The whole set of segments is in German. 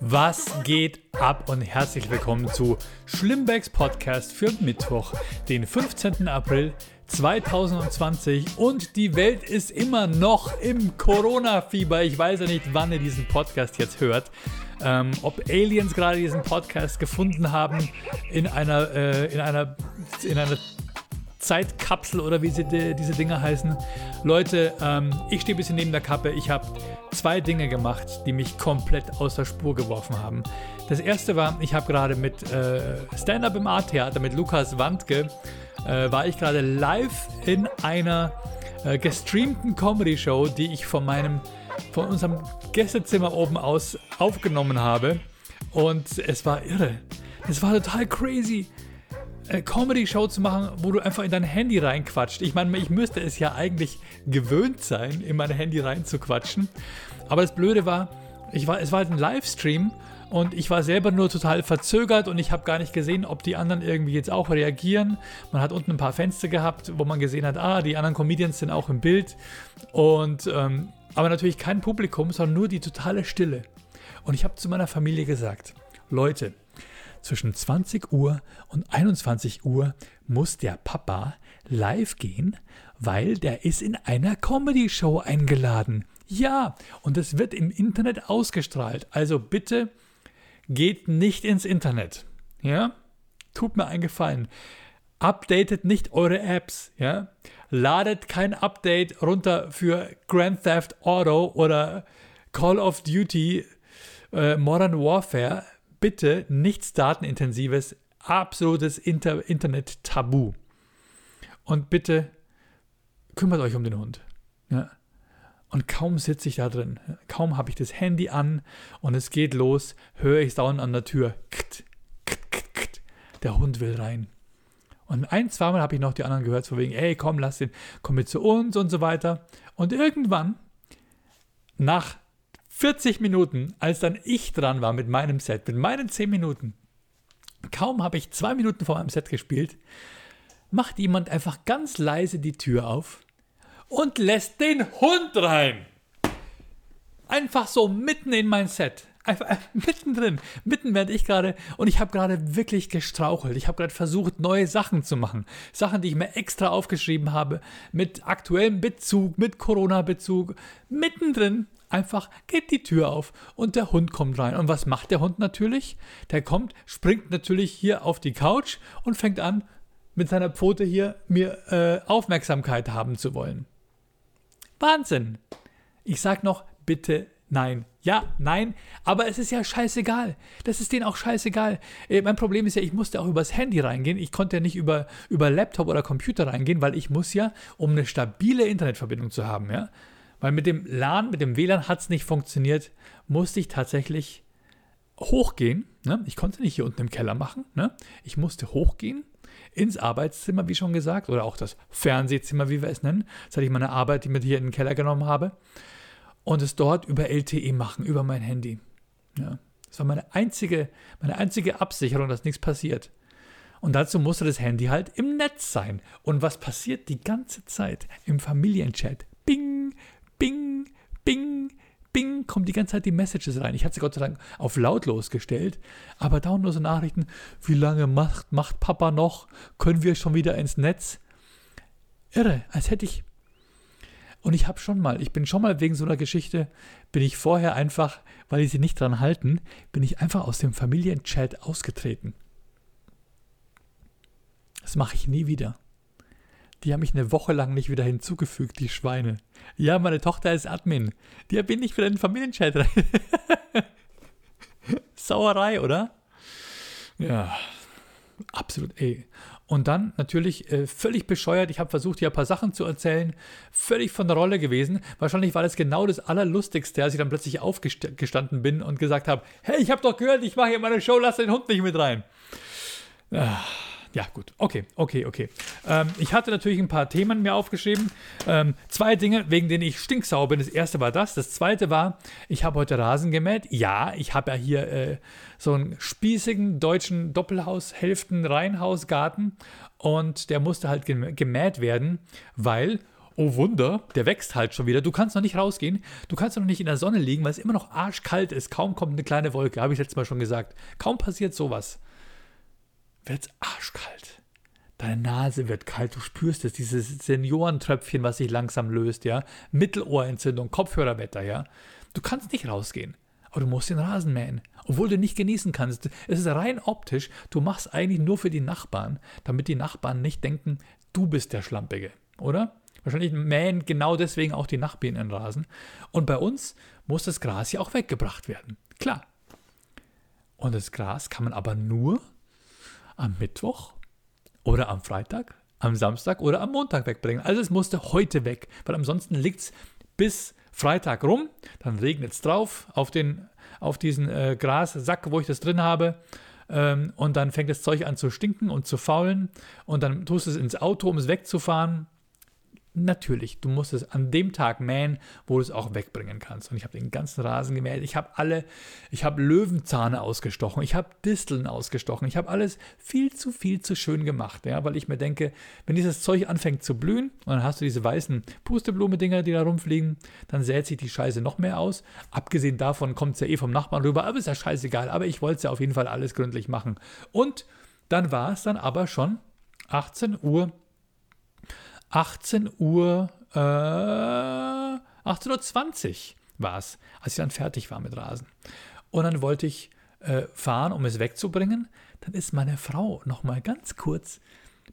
Was geht ab und herzlich willkommen zu Schlimmbecks Podcast für Mittwoch, den 15. April 2020 und die Welt ist immer noch im Corona-Fieber. Ich weiß ja nicht, wann ihr diesen Podcast jetzt hört. Ähm, ob Aliens gerade diesen Podcast gefunden haben in einer, äh, in einer, in einer Zeitkapsel oder wie sie die, diese Dinge heißen. Leute, ähm, ich stehe ein bisschen neben der Kappe. Ich habe zwei Dinge gemacht, die mich komplett aus der Spur geworfen haben. Das erste war, ich habe gerade mit äh, Stand-up im Art-Theater mit Lukas Wandke, äh, war ich gerade live in einer äh, gestreamten Comedy-Show, die ich von meinem, von unserem Gästezimmer oben aus aufgenommen habe. Und es war irre. Es war total crazy. Comedy-Show zu machen, wo du einfach in dein Handy reinquatscht. Ich meine, ich müsste es ja eigentlich gewöhnt sein, in mein Handy reinzuquatschen. Aber das Blöde war, ich war, es war halt ein Livestream und ich war selber nur total verzögert und ich habe gar nicht gesehen, ob die anderen irgendwie jetzt auch reagieren. Man hat unten ein paar Fenster gehabt, wo man gesehen hat, ah, die anderen Comedians sind auch im Bild. Und ähm, aber natürlich kein Publikum, sondern nur die totale Stille. Und ich habe zu meiner Familie gesagt, Leute, zwischen 20 Uhr und 21 Uhr muss der Papa live gehen, weil der ist in einer Comedy-Show eingeladen. Ja, und es wird im Internet ausgestrahlt. Also bitte geht nicht ins Internet. Ja? Tut mir einen Gefallen. Updatet nicht eure Apps, ja? Ladet kein Update runter für Grand Theft Auto oder Call of Duty äh, Modern Warfare, bitte nichts datenintensives, absolutes Inter Internet-Tabu. Und bitte kümmert euch um den Hund. Ja. Und kaum sitze ich da drin, kaum habe ich das Handy an und es geht los, höre ich es dauernd an der Tür. Kt, kt, kt, der Hund will rein. Und ein, zweimal habe ich noch die anderen gehört, so wegen, ey, komm, lass den, komm mit zu uns und so weiter. Und irgendwann, nach 40 Minuten, als dann ich dran war mit meinem Set, mit meinen 10 Minuten, kaum habe ich zwei Minuten vor meinem Set gespielt, macht jemand einfach ganz leise die Tür auf und lässt den Hund rein. Einfach so mitten in mein Set. Einfach mittendrin, mitten während ich gerade, und ich habe gerade wirklich gestrauchelt. Ich habe gerade versucht, neue Sachen zu machen. Sachen, die ich mir extra aufgeschrieben habe, mit aktuellem Bezug, mit Corona-Bezug. Mittendrin Einfach geht die Tür auf und der Hund kommt rein. Und was macht der Hund natürlich? Der kommt, springt natürlich hier auf die Couch und fängt an, mit seiner Pfote hier mir äh, Aufmerksamkeit haben zu wollen. Wahnsinn! Ich sag noch, bitte nein. Ja, nein, aber es ist ja scheißegal. Das ist denen auch scheißegal. Äh, mein Problem ist ja, ich musste auch übers Handy reingehen. Ich konnte ja nicht über, über Laptop oder Computer reingehen, weil ich muss ja, um eine stabile Internetverbindung zu haben, ja, weil mit dem LAN, mit dem WLAN hat es nicht funktioniert, musste ich tatsächlich hochgehen. Ne? Ich konnte nicht hier unten im Keller machen. Ne? Ich musste hochgehen ins Arbeitszimmer, wie schon gesagt, oder auch das Fernsehzimmer, wie wir es nennen. Das hatte ich meine Arbeit, die ich mit hier in den Keller genommen habe. Und es dort über LTE machen, über mein Handy. Ja. Das war meine einzige, meine einzige Absicherung, dass nichts passiert. Und dazu musste das Handy halt im Netz sein. Und was passiert die ganze Zeit im Familienchat? Bing, bing, kommen die ganze Zeit die Messages rein. Ich hatte sie Gott sei Dank auf lautlos gestellt, aber dauernd nur so Nachrichten, wie lange macht, macht Papa noch? Können wir schon wieder ins Netz? Irre, als hätte ich. Und ich habe schon mal, ich bin schon mal wegen so einer Geschichte, bin ich vorher einfach, weil ich sie nicht dran halten, bin ich einfach aus dem Familienchat ausgetreten. Das mache ich nie wieder. Die haben mich eine Woche lang nicht wieder hinzugefügt, die Schweine. Ja, meine Tochter ist Admin. Die bin ich wieder in den Familienchat rein. Sauerei, oder? Ja, absolut, ey. Und dann natürlich äh, völlig bescheuert. Ich habe versucht, hier ein paar Sachen zu erzählen. Völlig von der Rolle gewesen. Wahrscheinlich war das genau das Allerlustigste, als ich dann plötzlich aufgestanden bin und gesagt habe: Hey, ich habe doch gehört, ich mache hier meine Show, lass den Hund nicht mit rein. Ah. Ja, gut. Okay, okay, okay. Ähm, ich hatte natürlich ein paar Themen mir aufgeschrieben. Ähm, zwei Dinge, wegen denen ich stinksauer bin. Das erste war das. Das zweite war, ich habe heute Rasen gemäht. Ja, ich habe ja hier äh, so einen spießigen deutschen Doppelhaushälften Reihenhausgarten und der musste halt gemäht werden, weil oh Wunder, der wächst halt schon wieder. Du kannst noch nicht rausgehen. Du kannst noch nicht in der Sonne liegen, weil es immer noch arschkalt ist. Kaum kommt eine kleine Wolke, habe ich letztes Mal schon gesagt. Kaum passiert sowas. Wird es arschkalt. Deine Nase wird kalt, du spürst es, dieses Seniorentröpfchen, was sich langsam löst, ja. Mittelohrentzündung, Kopfhörerwetter, ja. Du kannst nicht rausgehen, aber du musst den Rasen mähen, obwohl du nicht genießen kannst. Es ist rein optisch, du machst eigentlich nur für die Nachbarn, damit die Nachbarn nicht denken, du bist der Schlampige, oder? Wahrscheinlich mähen genau deswegen auch die Nachbarn ihren Rasen. Und bei uns muss das Gras ja auch weggebracht werden. Klar. Und das Gras kann man aber nur am Mittwoch oder am Freitag, am Samstag oder am Montag wegbringen. Also es musste heute weg, weil ansonsten liegt es bis Freitag rum, dann regnet es drauf auf, den, auf diesen äh, Grassack, wo ich das drin habe. Ähm, und dann fängt das Zeug an zu stinken und zu faulen. Und dann tust du es ins Auto, um es wegzufahren. Natürlich, du musst es an dem Tag mähen, wo du es auch wegbringen kannst. Und ich habe den ganzen Rasen gemäht. Ich habe alle, ich habe Löwenzahne ausgestochen, ich habe Disteln ausgestochen, ich habe alles viel zu viel zu schön gemacht, ja, weil ich mir denke, wenn dieses Zeug anfängt zu blühen und dann hast du diese weißen Pusteblume-Dinger, die da rumfliegen, dann sät sich die Scheiße noch mehr aus. Abgesehen davon kommt es ja eh vom Nachbarn rüber, aber ist ja scheißegal. Aber ich wollte es ja auf jeden Fall alles gründlich machen. Und dann war es dann aber schon 18 Uhr 18 Uhr, äh, 18.20 Uhr war es, als ich dann fertig war mit Rasen. Und dann wollte ich äh, fahren, um es wegzubringen. Dann ist meine Frau noch mal ganz kurz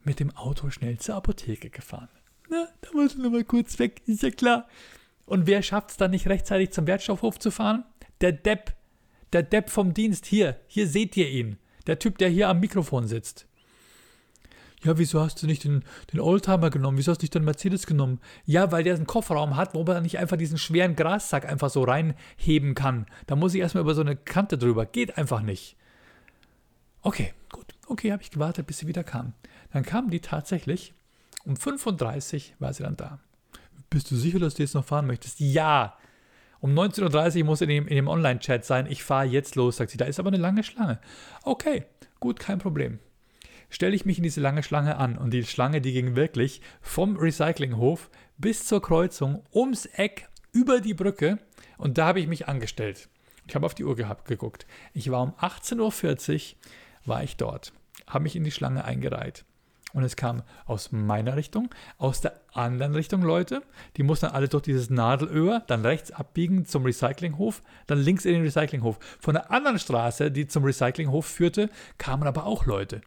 mit dem Auto schnell zur Apotheke gefahren. Na, da muss ich noch mal kurz weg, ist ja klar. Und wer schafft es dann nicht rechtzeitig zum Wertstoffhof zu fahren? Der Depp. Der Depp vom Dienst. Hier, hier seht ihr ihn. Der Typ, der hier am Mikrofon sitzt ja, wieso hast du nicht den, den Oldtimer genommen? Wieso hast du nicht den Mercedes genommen? Ja, weil der einen Kofferraum hat, wo man nicht einfach diesen schweren Grassack einfach so reinheben kann. Da muss ich erstmal über so eine Kante drüber. Geht einfach nicht. Okay, gut. Okay, habe ich gewartet, bis sie wieder kam. Dann kam die tatsächlich. Um 35 war sie dann da. Bist du sicher, dass du jetzt noch fahren möchtest? Ja. Um 19.30 Uhr muss in dem, in dem Online-Chat sein. Ich fahre jetzt los, sagt sie. Da ist aber eine lange Schlange. Okay, gut, kein Problem stelle ich mich in diese lange Schlange an. Und die Schlange, die ging wirklich vom Recyclinghof bis zur Kreuzung, ums Eck, über die Brücke. Und da habe ich mich angestellt. Ich habe auf die Uhr gehabt, geguckt. Ich war um 18.40 Uhr, war ich dort, habe mich in die Schlange eingereiht. Und es kam aus meiner Richtung, aus der anderen Richtung Leute. Die mussten alle durch dieses Nadelöhr, dann rechts abbiegen zum Recyclinghof, dann links in den Recyclinghof. Von der anderen Straße, die zum Recyclinghof führte, kamen aber auch Leute.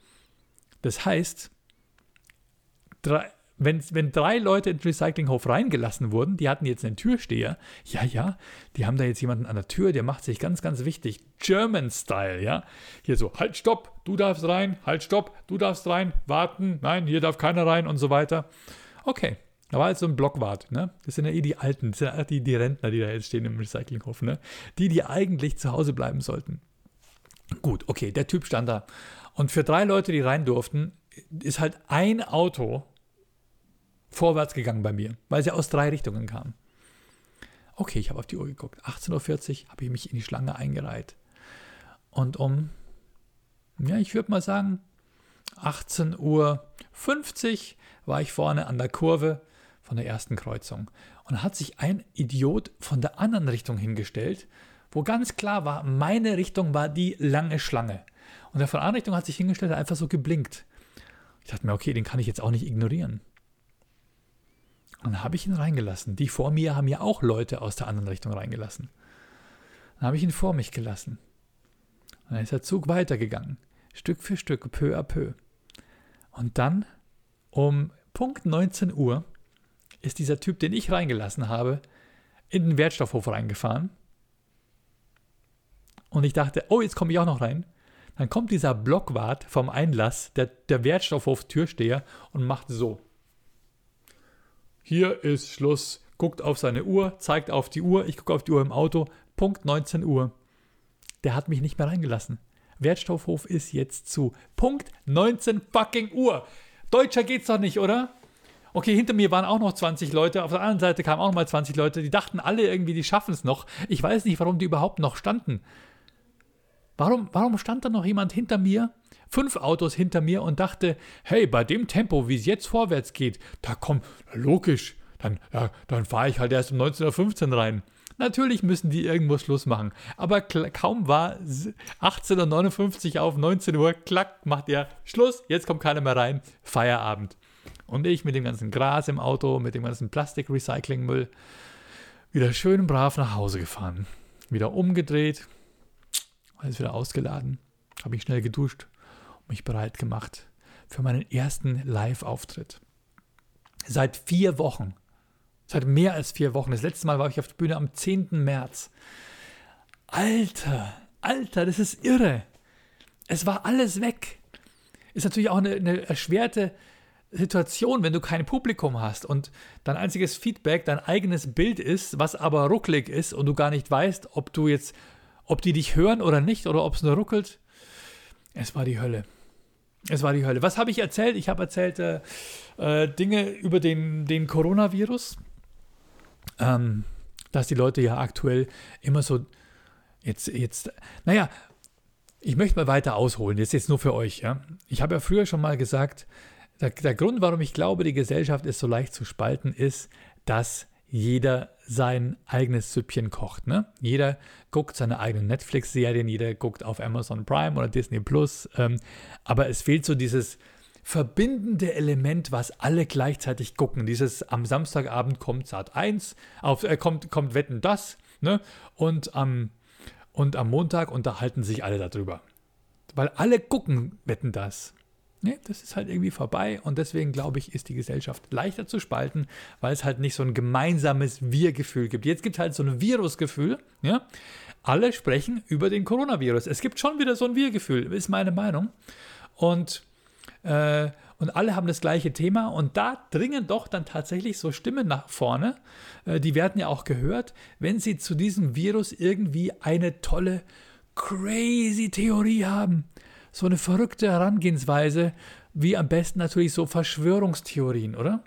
Das heißt, drei, wenn, wenn drei Leute in den Recyclinghof reingelassen wurden, die hatten jetzt einen Türsteher, ja, ja, die haben da jetzt jemanden an der Tür, der macht sich ganz, ganz wichtig, German Style, ja. Hier so, halt, stopp, du darfst rein, halt, stopp, du darfst rein, warten, nein, hier darf keiner rein und so weiter. Okay, da war jetzt so ein Blockwart, ne? Das sind ja eh die Alten, das sind ja die, die Rentner, die da jetzt stehen im Recyclinghof, ne? Die, die eigentlich zu Hause bleiben sollten. Gut, okay, der Typ stand da und für drei Leute, die rein durften, ist halt ein Auto vorwärts gegangen bei mir, weil sie aus drei Richtungen kam. Okay, ich habe auf die Uhr geguckt. 18.40 Uhr habe ich mich in die Schlange eingereiht. Und um, ja, ich würde mal sagen, 18.50 Uhr war ich vorne an der Kurve von der ersten Kreuzung. Und hat sich ein Idiot von der anderen Richtung hingestellt, wo ganz klar war, meine Richtung war die lange Schlange. Und der von Anrichtung hat sich hingestellt, hat einfach so geblinkt. Ich dachte mir, okay, den kann ich jetzt auch nicht ignorieren. Und dann habe ich ihn reingelassen. Die vor mir haben ja auch Leute aus der anderen Richtung reingelassen. Dann habe ich ihn vor mich gelassen. Und dann ist der Zug weitergegangen. Stück für Stück, peu à peu. Und dann um Punkt 19 Uhr ist dieser Typ, den ich reingelassen habe, in den Wertstoffhof reingefahren. Und ich dachte, oh, jetzt komme ich auch noch rein. Dann kommt dieser Blockwart vom Einlass, der, der Wertstoffhof-Türsteher und macht so. Hier ist Schluss. Guckt auf seine Uhr, zeigt auf die Uhr. Ich gucke auf die Uhr im Auto. Punkt 19 Uhr. Der hat mich nicht mehr reingelassen. Wertstoffhof ist jetzt zu. Punkt 19 fucking Uhr. Deutscher geht's doch nicht, oder? Okay, hinter mir waren auch noch 20 Leute, auf der anderen Seite kamen auch noch mal 20 Leute, die dachten alle irgendwie, die schaffen es noch. Ich weiß nicht, warum die überhaupt noch standen. Warum, warum stand da noch jemand hinter mir, fünf Autos hinter mir und dachte, hey, bei dem Tempo, wie es jetzt vorwärts geht, da kommt, logisch, dann, ja, dann fahre ich halt erst um 19.15 Uhr rein. Natürlich müssen die irgendwo Schluss machen. Aber kaum war 18.59 Uhr auf 19 Uhr, klack, macht er Schluss, jetzt kommt keiner mehr rein, Feierabend. Und ich mit dem ganzen Gras im Auto, mit dem ganzen Plastikrecyclingmüll, wieder schön brav nach Hause gefahren. Wieder umgedreht, alles wieder ausgeladen, habe ich schnell geduscht und mich bereit gemacht für meinen ersten Live-Auftritt. Seit vier Wochen Seit mehr als vier Wochen. Das letzte Mal war ich auf der Bühne am 10. März. Alter, Alter, das ist irre. Es war alles weg. Ist natürlich auch eine, eine erschwerte Situation, wenn du kein Publikum hast und dein einziges Feedback dein eigenes Bild ist, was aber rucklig ist und du gar nicht weißt, ob du jetzt, ob die dich hören oder nicht oder ob es nur ruckelt. Es war die Hölle. Es war die Hölle. Was habe ich erzählt? Ich habe erzählt äh, äh, Dinge über den, den Coronavirus ähm, dass die Leute ja aktuell immer so jetzt, jetzt, naja, ich möchte mal weiter ausholen, jetzt jetzt nur für euch. Ja? Ich habe ja früher schon mal gesagt, der, der Grund, warum ich glaube, die Gesellschaft ist so leicht zu spalten, ist, dass jeder sein eigenes Süppchen kocht. Ne? Jeder guckt seine eigenen Netflix-Serien, jeder guckt auf Amazon Prime oder Disney Plus. Ähm, aber es fehlt so dieses, verbindende Element, was alle gleichzeitig gucken. Dieses am Samstagabend kommt Sat 1, auf, äh, kommt, kommt Wetten das, ne? Und am, und am Montag unterhalten sich alle darüber. Weil alle gucken Wetten das. Ne, das ist halt irgendwie vorbei und deswegen glaube ich, ist die Gesellschaft leichter zu spalten, weil es halt nicht so ein gemeinsames Wir-Gefühl gibt. Jetzt gibt es halt so ein Virusgefühl. Ja? Alle sprechen über den Coronavirus. Es gibt schon wieder so ein Wir-Gefühl, ist meine Meinung. Und äh, und alle haben das gleiche Thema und da dringen doch dann tatsächlich so Stimmen nach vorne, äh, die werden ja auch gehört, wenn sie zu diesem Virus irgendwie eine tolle, crazy Theorie haben. So eine verrückte Herangehensweise, wie am besten natürlich so Verschwörungstheorien, oder?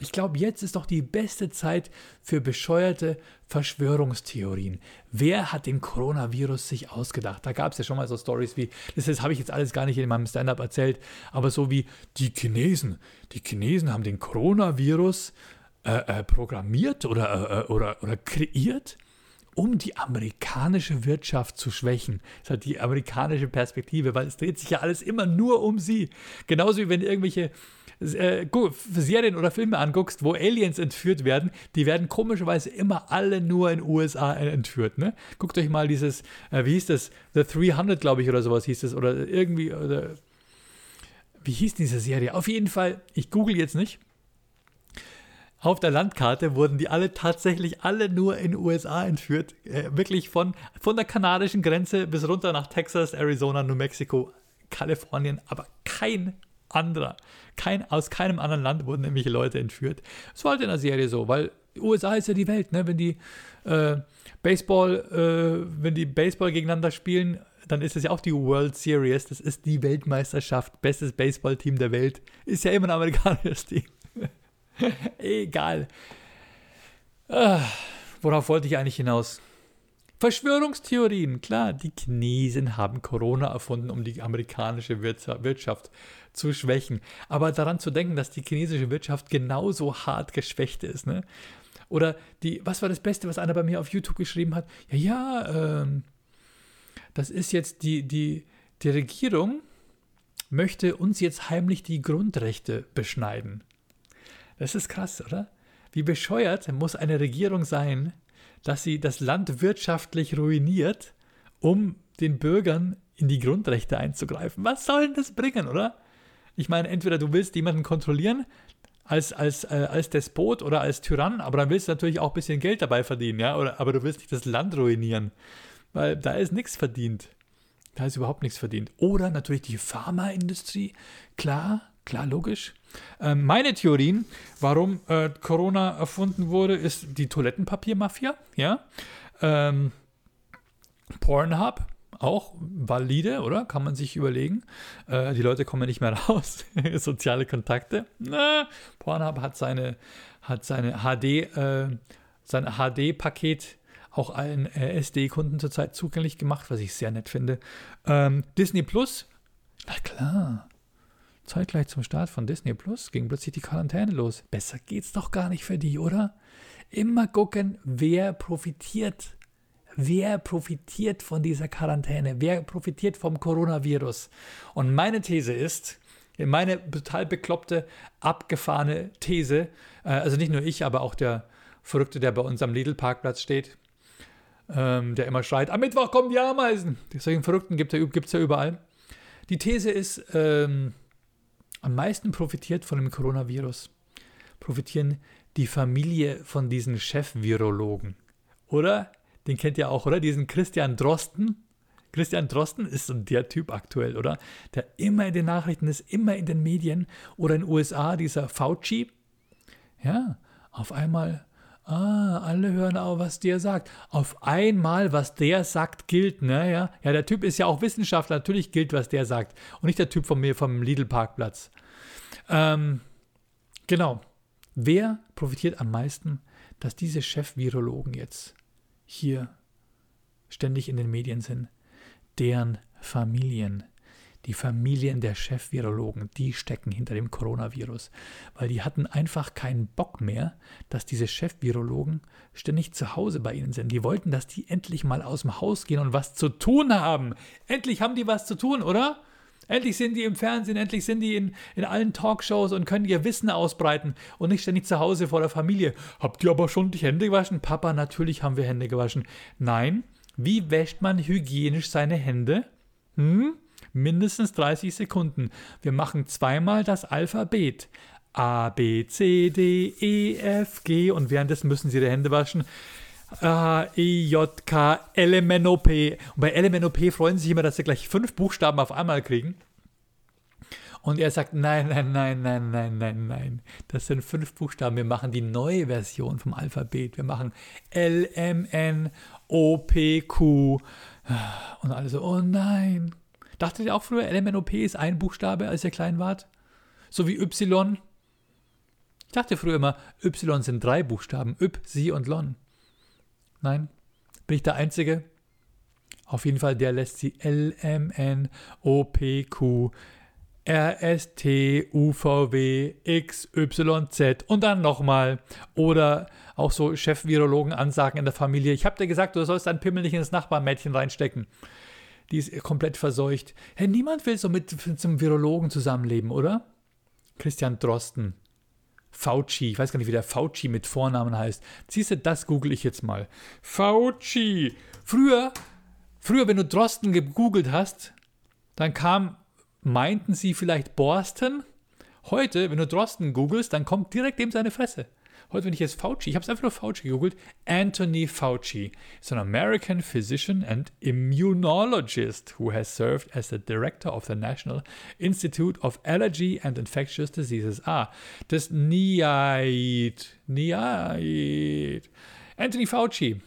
Ich glaube, jetzt ist doch die beste Zeit für bescheuerte Verschwörungstheorien. Wer hat den Coronavirus sich ausgedacht? Da gab es ja schon mal so Stories wie, das, das habe ich jetzt alles gar nicht in meinem Stand-up erzählt, aber so wie die Chinesen. Die Chinesen haben den Coronavirus äh, äh, programmiert oder, äh, oder, oder kreiert um die amerikanische Wirtschaft zu schwächen. Das hat die amerikanische Perspektive, weil es dreht sich ja alles immer nur um sie. Genauso wie wenn irgendwelche äh, Serien oder Filme anguckst, wo Aliens entführt werden, die werden komischerweise immer alle nur in USA entführt. Ne? Guckt euch mal dieses, äh, wie hieß das? The 300, glaube ich, oder sowas hieß das. Oder irgendwie, oder, wie hieß diese Serie? Auf jeden Fall, ich google jetzt nicht. Auf der Landkarte wurden die alle tatsächlich alle nur in USA entführt. Äh, wirklich von, von der kanadischen Grenze bis runter nach Texas, Arizona, New Mexico, Kalifornien, aber kein anderer. Kein, aus keinem anderen Land wurden nämlich Leute entführt. Das war halt in der Serie so, weil USA ist ja die Welt, ne? Wenn die äh, Baseball, äh, wenn die Baseball gegeneinander spielen, dann ist es ja auch die World Series. Das ist die Weltmeisterschaft. Bestes Baseballteam der Welt. Ist ja immer ein amerikanisches Team. Egal. Ah, worauf wollte ich eigentlich hinaus? Verschwörungstheorien, klar, die Chinesen haben Corona erfunden, um die amerikanische Wirtschaft zu schwächen. Aber daran zu denken, dass die chinesische Wirtschaft genauso hart geschwächt ist, ne? Oder die, was war das Beste, was einer bei mir auf YouTube geschrieben hat? Ja, ja, ähm, das ist jetzt die, die, die Regierung möchte uns jetzt heimlich die Grundrechte beschneiden. Das ist krass, oder? Wie bescheuert muss eine Regierung sein, dass sie das Land wirtschaftlich ruiniert, um den Bürgern in die Grundrechte einzugreifen. Was soll denn das bringen, oder? Ich meine, entweder du willst jemanden kontrollieren als, als, äh, als Despot oder als Tyrann, aber dann willst du natürlich auch ein bisschen Geld dabei verdienen, ja, oder, aber du willst nicht das Land ruinieren, weil da ist nichts verdient. Da ist überhaupt nichts verdient. Oder natürlich die Pharmaindustrie, klar, klar, logisch. Ähm, meine Theorien, warum äh, Corona erfunden wurde, ist die Toilettenpapiermafia, ja. Ähm, Pornhub, auch valide, oder? Kann man sich überlegen. Äh, die Leute kommen nicht mehr raus. Soziale Kontakte. Na, Pornhub hat seine, hat seine HD, äh, sein HD-Paket auch allen äh, SD-Kunden zurzeit zugänglich gemacht, was ich sehr nett finde. Ähm, Disney Plus, na klar, Zeitgleich zum Start von Disney Plus ging plötzlich die Quarantäne los. Besser geht's doch gar nicht für die, oder? Immer gucken, wer profitiert. Wer profitiert von dieser Quarantäne? Wer profitiert vom Coronavirus? Und meine These ist, meine total bekloppte, abgefahrene These, äh, also nicht nur ich, aber auch der Verrückte, der bei uns am Lidl-Parkplatz steht, ähm, der immer schreit, am Mittwoch kommen die Ameisen. Solchen Verrückten gibt es ja, ja überall. Die These ist, ähm, am meisten profitiert von dem Coronavirus, profitieren die Familie von diesen Chef-Virologen. Oder? Den kennt ihr auch, oder? Diesen Christian Drosten. Christian Drosten ist so der Typ aktuell, oder? Der immer in den Nachrichten ist, immer in den Medien. Oder in den USA dieser Fauci. Ja, auf einmal Ah, alle hören auf, was der sagt. Auf einmal, was der sagt, gilt, ne? Ja, ja der Typ ist ja auch Wissenschaftler, natürlich gilt, was der sagt. Und nicht der Typ von mir vom Lidl-Parkplatz. Ähm, genau. Wer profitiert am meisten, dass diese Chef-Virologen jetzt hier ständig in den Medien sind? Deren Familien die Familien der Chef-Virologen, die stecken hinter dem Coronavirus, weil die hatten einfach keinen Bock mehr, dass diese Chef-Virologen ständig zu Hause bei ihnen sind. Die wollten, dass die endlich mal aus dem Haus gehen und was zu tun haben. Endlich haben die was zu tun, oder? Endlich sind die im Fernsehen, endlich sind die in, in allen Talkshows und können ihr Wissen ausbreiten und nicht ständig zu Hause vor der Familie. Habt ihr aber schon die Hände gewaschen? Papa, natürlich haben wir Hände gewaschen. Nein, wie wäscht man hygienisch seine Hände? Hm? Mindestens 30 Sekunden. Wir machen zweimal das Alphabet. A, B, C, D, E, F, G und währenddessen müssen Sie die Hände waschen. A, E, J, K, L, M, N, O, P. Und bei L, M, N, O, P freuen Sie sich immer, dass Sie gleich fünf Buchstaben auf einmal kriegen. Und er sagt, nein, nein, nein, nein, nein, nein, nein. Das sind fünf Buchstaben. Wir machen die neue Version vom Alphabet. Wir machen L, M, N, O, P, Q. Und alle so, oh nein, Dachtet ihr auch früher, LMNOP ist ein Buchstabe, als ihr klein wart? So wie Y? Ich dachte früher immer, Y sind drei Buchstaben. Y, Sie und Lon. Nein? Bin ich der Einzige? Auf jeden Fall, der lässt sie L, M, N, O, P, Q, R, S, T, U, V, W, X, Y, Z und dann nochmal. Oder auch so Chef-Virologen-Ansagen in der Familie. Ich habe dir gesagt, du sollst dein Pimmel nicht ins Nachbarmädchen reinstecken die ist komplett verseucht. Hey, niemand will so mit zum Virologen zusammenleben, oder? Christian Drosten. Fauci, ich weiß gar nicht, wie der Fauci mit Vornamen heißt. Siehst du, das google ich jetzt mal. Fauci. Früher, früher, wenn du Drosten gegoogelt hast, dann kam, meinten sie vielleicht Borsten. Heute, wenn du Drosten googelst, dann kommt direkt eben seine Fresse. Heute, wenn ich jetzt Fauci, ich habe es einfach nur Fauci gegoogelt, Anthony Fauci is an American physician and immunologist who has served as the director of the National Institute of Allergy and Infectious Diseases. Ah, das NIAID. NIAID. Anthony Fauci.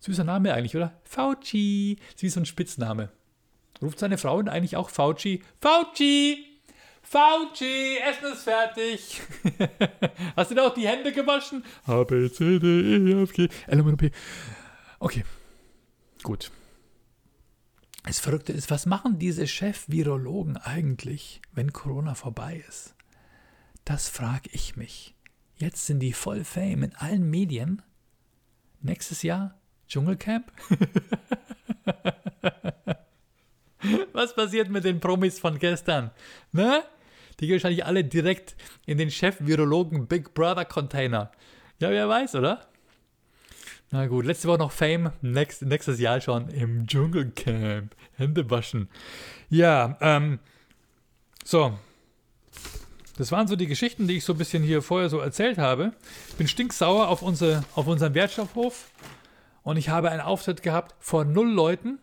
Süßer Name eigentlich, oder? Fauci. Sie ist so ein Spitzname. Ruft seine Frau eigentlich auch Fauci? Fauci! Fauci, Essen ist fertig. Hast du da auch die Hände gewaschen? A, B, C, D, E, F, G, L, M, N, P. Okay, gut. Das Verrückte ist, was machen diese Chef-Virologen eigentlich, wenn Corona vorbei ist? Das frage ich mich. Jetzt sind die voll Fame in allen Medien. Nächstes Jahr Dschungelcamp? Was passiert mit den Promis von gestern? Ne? Die gehen wahrscheinlich alle direkt in den Chef-Virologen Big Brother Container. Ja, wer weiß, oder? Na gut, letzte Woche noch Fame, Next, nächstes Jahr schon im Dschungelcamp. Hände waschen. Ja, ähm, so. Das waren so die Geschichten, die ich so ein bisschen hier vorher so erzählt habe. Ich bin stinksauer auf, unsere, auf unseren Wertstoffhof und ich habe einen Auftritt gehabt vor null Leuten.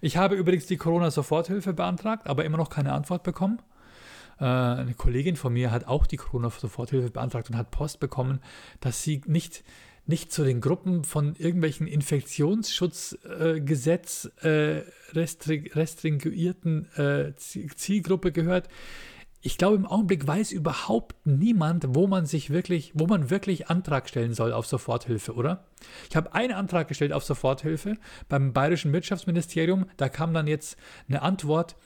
Ich habe übrigens die Corona-Soforthilfe beantragt, aber immer noch keine Antwort bekommen. Äh, eine Kollegin von mir hat auch die Corona-Soforthilfe beantragt und hat Post bekommen, dass sie nicht, nicht zu den Gruppen von irgendwelchen Infektionsschutzgesetz äh, äh, restri restringuierten äh, Zielgruppe gehört. Ich glaube, im Augenblick weiß überhaupt niemand, wo man sich wirklich, wo man wirklich Antrag stellen soll auf Soforthilfe, oder? Ich habe einen Antrag gestellt auf Soforthilfe beim Bayerischen Wirtschaftsministerium. Da kam dann jetzt eine Antwort,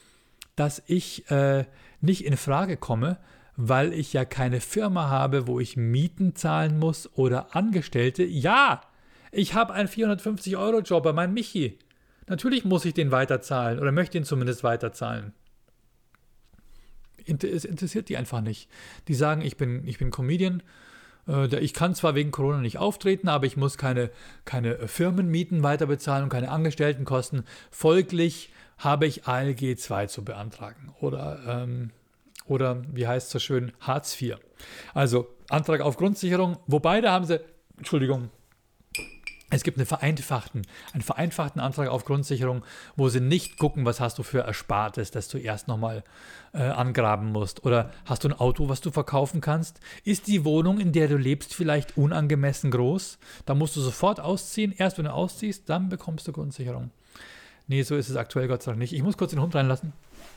dass ich äh, nicht in Frage komme, weil ich ja keine Firma habe, wo ich Mieten zahlen muss oder Angestellte. Ja, ich habe einen 450-Euro-Job bei meinem Michi. Natürlich muss ich den weiterzahlen oder möchte ihn zumindest weiterzahlen. Es interessiert die einfach nicht. Die sagen, ich bin, ich bin Comedian. Äh, ich kann zwar wegen Corona nicht auftreten, aber ich muss keine, keine Firmenmieten weiterbezahlen und keine Angestelltenkosten. Folglich habe ich ALG 2 zu beantragen. Oder, ähm, oder wie heißt es so schön, Hartz IV. Also Antrag auf Grundsicherung. Wobei, da haben sie, Entschuldigung, es gibt eine vereinfachten, einen vereinfachten Antrag auf Grundsicherung, wo sie nicht gucken, was hast du für Erspartes, das du erst nochmal äh, angraben musst. Oder hast du ein Auto, was du verkaufen kannst? Ist die Wohnung, in der du lebst, vielleicht unangemessen groß? Da musst du sofort ausziehen. Erst wenn du ausziehst, dann bekommst du Grundsicherung. Nee, so ist es aktuell Gott sei Dank nicht. Ich muss kurz den Hund reinlassen.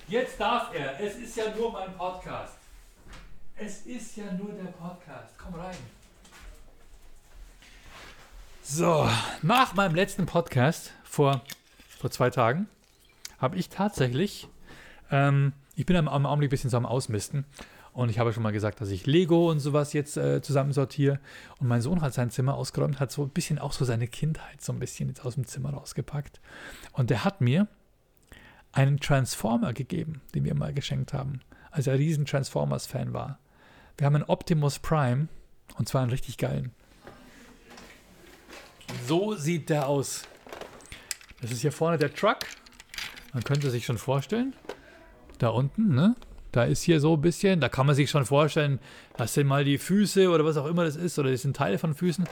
Jetzt darf er. Es ist ja nur mein Podcast. Es ist ja nur der Podcast. Komm rein. So, nach meinem letzten Podcast vor, vor zwei Tagen habe ich tatsächlich, ähm, ich bin am, am Augenblick ein bisschen so am Ausmisten und ich habe schon mal gesagt, dass ich Lego und sowas jetzt äh, zusammensortiere und mein Sohn hat sein Zimmer ausgeräumt, hat so ein bisschen auch so seine Kindheit so ein bisschen jetzt aus dem Zimmer rausgepackt und der hat mir einen Transformer gegeben, den wir mal geschenkt haben, als er riesen Transformers-Fan war. Wir haben einen Optimus Prime und zwar einen richtig geilen. So sieht der aus. Das ist hier vorne der Truck. Man könnte sich schon vorstellen. Da unten, ne? Da ist hier so ein bisschen, da kann man sich schon vorstellen, das sind mal die Füße oder was auch immer das ist, oder das sind Teile von Füßen.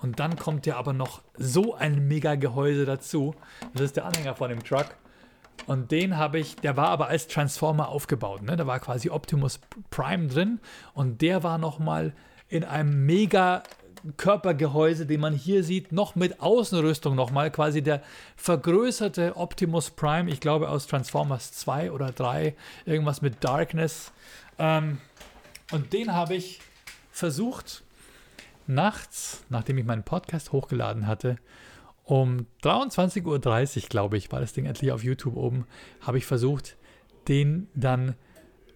Und dann kommt ja aber noch so ein mega Gehäuse dazu. Das ist der Anhänger von dem Truck. Und den habe ich, der war aber als Transformer aufgebaut. Ne? Da war quasi Optimus Prime drin. Und der war nochmal in einem mega Körpergehäuse, den man hier sieht, noch mit Außenrüstung nochmal, quasi der vergrößerte Optimus Prime, ich glaube aus Transformers 2 oder 3, irgendwas mit Darkness. Ähm, und den habe ich versucht, nachts, nachdem ich meinen Podcast hochgeladen hatte, um 23.30 Uhr, glaube ich, war das Ding endlich auf YouTube oben, habe ich versucht, den dann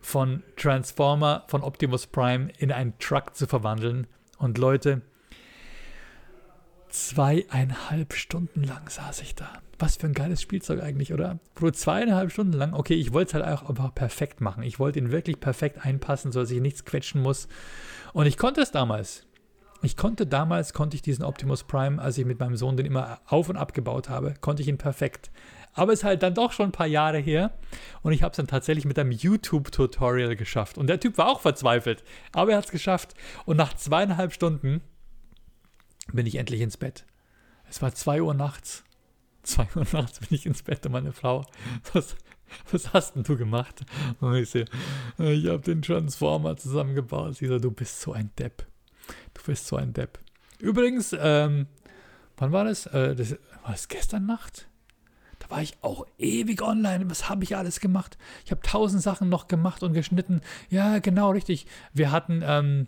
von Transformer, von Optimus Prime in einen Truck zu verwandeln. Und Leute, Zweieinhalb Stunden lang saß ich da. Was für ein geiles Spielzeug eigentlich, oder? Bro, zweieinhalb Stunden lang. Okay, ich wollte es halt auch einfach perfekt machen. Ich wollte ihn wirklich perfekt einpassen, sodass ich nichts quetschen muss. Und ich konnte es damals. Ich konnte damals, konnte ich diesen Optimus Prime, als ich mit meinem Sohn den immer auf und abgebaut habe, konnte ich ihn perfekt. Aber es ist halt dann doch schon ein paar Jahre her und ich habe es dann tatsächlich mit einem YouTube-Tutorial geschafft. Und der Typ war auch verzweifelt, aber er hat es geschafft. Und nach zweieinhalb Stunden bin ich endlich ins Bett. Es war 2 Uhr nachts. 2 Uhr nachts bin ich ins Bett und meine Frau, was, was hast denn du gemacht? Und ich sehe, ich habe den Transformer zusammengebaut. Sie so, du bist so ein Depp. Du bist so ein Depp. Übrigens, ähm, wann war das? Äh, das war es gestern Nacht? Da war ich auch ewig online. Was habe ich alles gemacht? Ich habe tausend Sachen noch gemacht und geschnitten. Ja, genau, richtig. Wir hatten, ähm,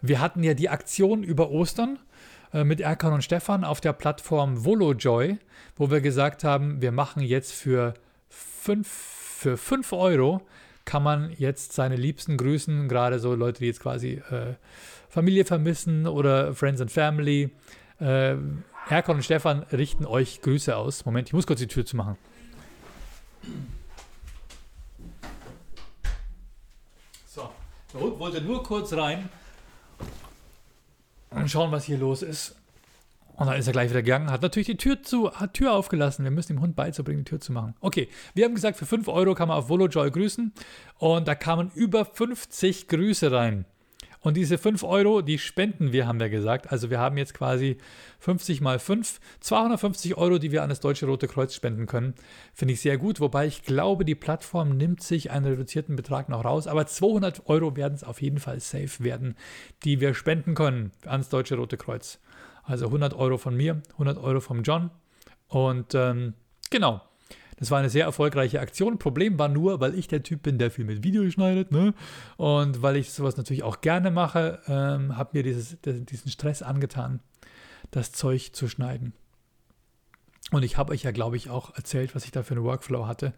wir hatten ja die Aktion über Ostern mit Erkan und Stefan auf der Plattform VoloJoy, wo wir gesagt haben, wir machen jetzt für 5 für fünf Euro kann man jetzt seine Liebsten grüßen, gerade so Leute, die jetzt quasi äh, Familie vermissen oder Friends and Family. Äh, Erkan und Stefan richten euch Grüße aus. Moment, ich muss kurz die Tür zu machen. So, wollte nur kurz rein, und schauen, was hier los ist. Und dann ist er gleich wieder gegangen, hat natürlich die Tür zu, hat Tür aufgelassen. Wir müssen dem Hund beizubringen, die Tür zu machen. Okay, wir haben gesagt, für 5 Euro kann man auf VoloJoy grüßen. Und da kamen über 50 Grüße rein. Und diese 5 Euro, die spenden wir, haben wir gesagt. Also wir haben jetzt quasi 50 mal 5, 250 Euro, die wir an das Deutsche Rote Kreuz spenden können. Finde ich sehr gut, wobei ich glaube, die Plattform nimmt sich einen reduzierten Betrag noch raus. Aber 200 Euro werden es auf jeden Fall safe werden, die wir spenden können ans Deutsche Rote Kreuz. Also 100 Euro von mir, 100 Euro vom John. Und ähm, genau, das war eine sehr erfolgreiche Aktion. Problem war nur, weil ich der Typ bin, der viel mit Video schneidet, ne? Und weil ich sowas natürlich auch gerne mache, ähm, habe mir dieses, diesen Stress angetan, das Zeug zu schneiden. Und ich habe euch ja, glaube ich, auch erzählt, was ich da für einen Workflow hatte.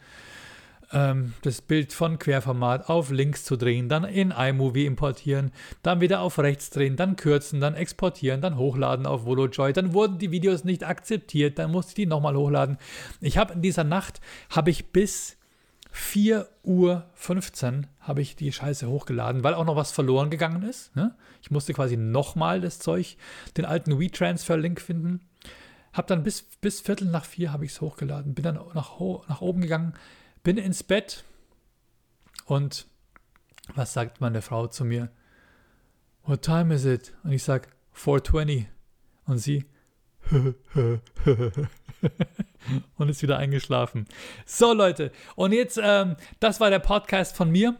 Ähm, das Bild von Querformat auf links zu drehen, dann in iMovie importieren, dann wieder auf rechts drehen, dann kürzen, dann exportieren, dann hochladen auf VoloJoy. Dann wurden die Videos nicht akzeptiert, dann musste ich die nochmal hochladen. Ich habe in dieser Nacht, habe ich bis 4 Uhr 15 habe ich die Scheiße hochgeladen, weil auch noch was verloren gegangen ist. Ne? Ich musste quasi nochmal das Zeug, den alten WeTransfer-Link finden. Hab dann bis, bis Viertel nach vier habe ich es hochgeladen. Bin dann nach, nach oben gegangen, bin ins Bett und was sagt meine Frau zu mir? What time is it? Und ich sag 4.20. Und sie und ist wieder eingeschlafen. So, Leute, und jetzt, ähm, das war der Podcast von mir.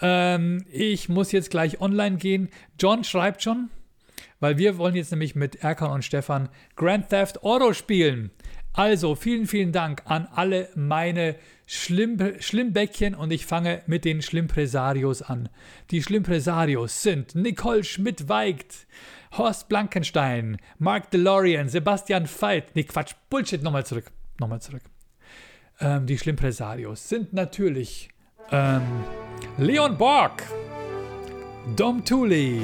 Ähm, ich muss jetzt gleich online gehen. John schreibt schon, weil wir wollen jetzt nämlich mit Erkan und Stefan Grand Theft Auto spielen. Also, vielen, vielen Dank an alle meine Schlimm Schlimmbäckchen und ich fange mit den Schlimmpresarios an. Die Schlimmpresarios sind Nicole Schmidt-Weigt, Horst Blankenstein, Mark DeLorean, Sebastian Veit. Nee, Quatsch, Bullshit, nochmal zurück. Nochmal zurück. Ähm, die Schlimmpresarios sind natürlich ähm, Leon Borg, Dom Thule,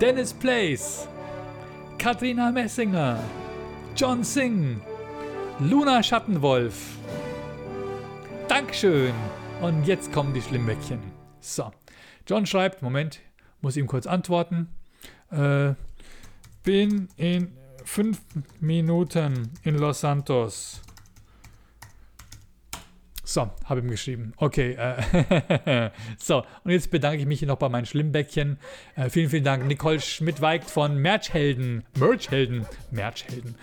Dennis Place, Katrina Messinger, John Singh, Luna Schattenwolf. Dankeschön. Und jetzt kommen die Schlimmbäckchen. So. John schreibt, Moment, muss ihm kurz antworten. Äh, bin in fünf Minuten in Los Santos. So, habe ihm geschrieben. Okay. Äh, so, und jetzt bedanke ich mich noch bei meinen Schlimmbäckchen. Äh, vielen, vielen Dank. Nicole Schmidt-Weigt von Merchhelden. Merchhelden. Merchhelden.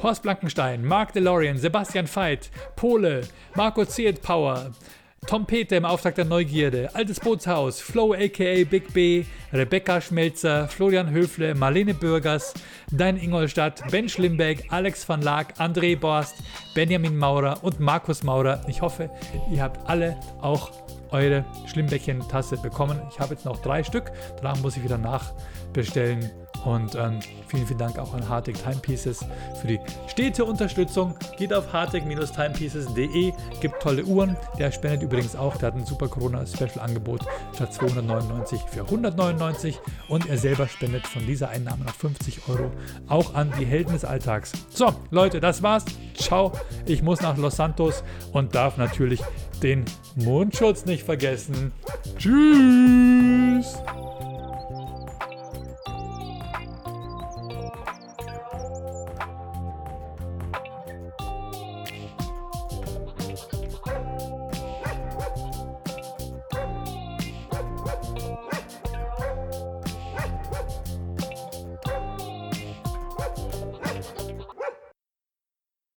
Horst Blankenstein, Mark DeLorean, Sebastian Veit, Pole, Marco Ziet Power, Tom Peter im Auftrag der Neugierde, Altes Bootshaus, Flo aka Big B, Rebecca Schmelzer, Florian Höfle, Marlene Bürgers, Dein Ingolstadt, Ben Schlimbeck, Alex van Laak, André Borst, Benjamin Maurer und Markus Maurer. Ich hoffe, ihr habt alle auch eure Schlimmbäckchen-Tasse bekommen. Ich habe jetzt noch drei Stück, danach muss ich wieder nachbestellen. Und ähm, vielen, vielen Dank auch an Hartig Timepieces für die stete Unterstützung. Geht auf hartig-timepieces.de, gibt tolle Uhren. Der spendet übrigens auch, der hat ein super Corona-Special-Angebot statt 299 für 199 und er selber spendet von dieser Einnahme noch 50 Euro auch an die Helden des Alltags. So, Leute, das war's. Ciao. Ich muss nach Los Santos und darf natürlich den Mundschutz nicht vergessen. Tschüss.